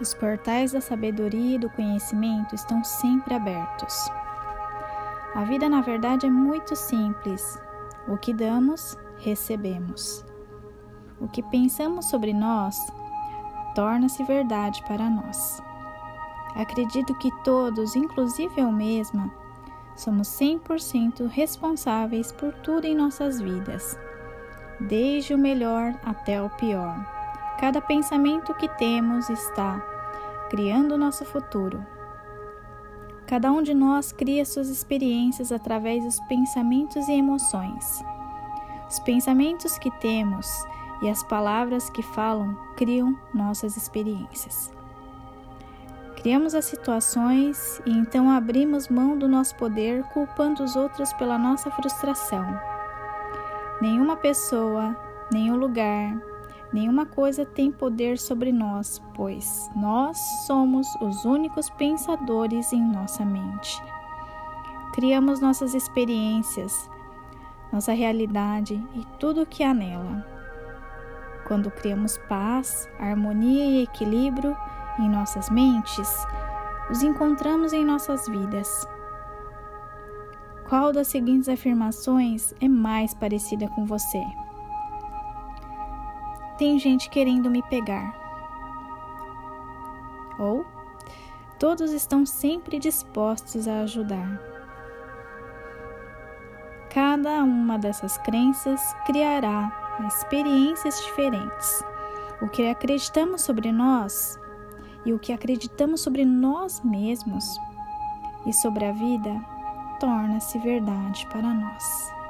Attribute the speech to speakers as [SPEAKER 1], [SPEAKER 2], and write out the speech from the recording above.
[SPEAKER 1] Os portais da sabedoria e do conhecimento estão sempre abertos. A vida, na verdade, é muito simples. O que damos, recebemos. O que pensamos sobre nós torna-se verdade para nós. Acredito que todos, inclusive eu mesma, somos 100% responsáveis por tudo em nossas vidas, desde o melhor até o pior. Cada pensamento que temos está criando o nosso futuro. Cada um de nós cria suas experiências através dos pensamentos e emoções. Os pensamentos que temos e as palavras que falam criam nossas experiências. Criamos as situações e então abrimos mão do nosso poder, culpando os outros pela nossa frustração. Nenhuma pessoa, nenhum lugar, Nenhuma coisa tem poder sobre nós, pois nós somos os únicos pensadores em nossa mente. Criamos nossas experiências, nossa realidade e tudo o que há nela. Quando criamos paz, harmonia e equilíbrio em nossas mentes, os encontramos em nossas vidas. Qual das seguintes afirmações é mais parecida com você? Tem gente querendo me pegar. Ou todos estão sempre dispostos a ajudar. Cada uma dessas crenças criará experiências diferentes. O que acreditamos sobre nós e o que acreditamos sobre nós mesmos e sobre a vida torna-se verdade para nós.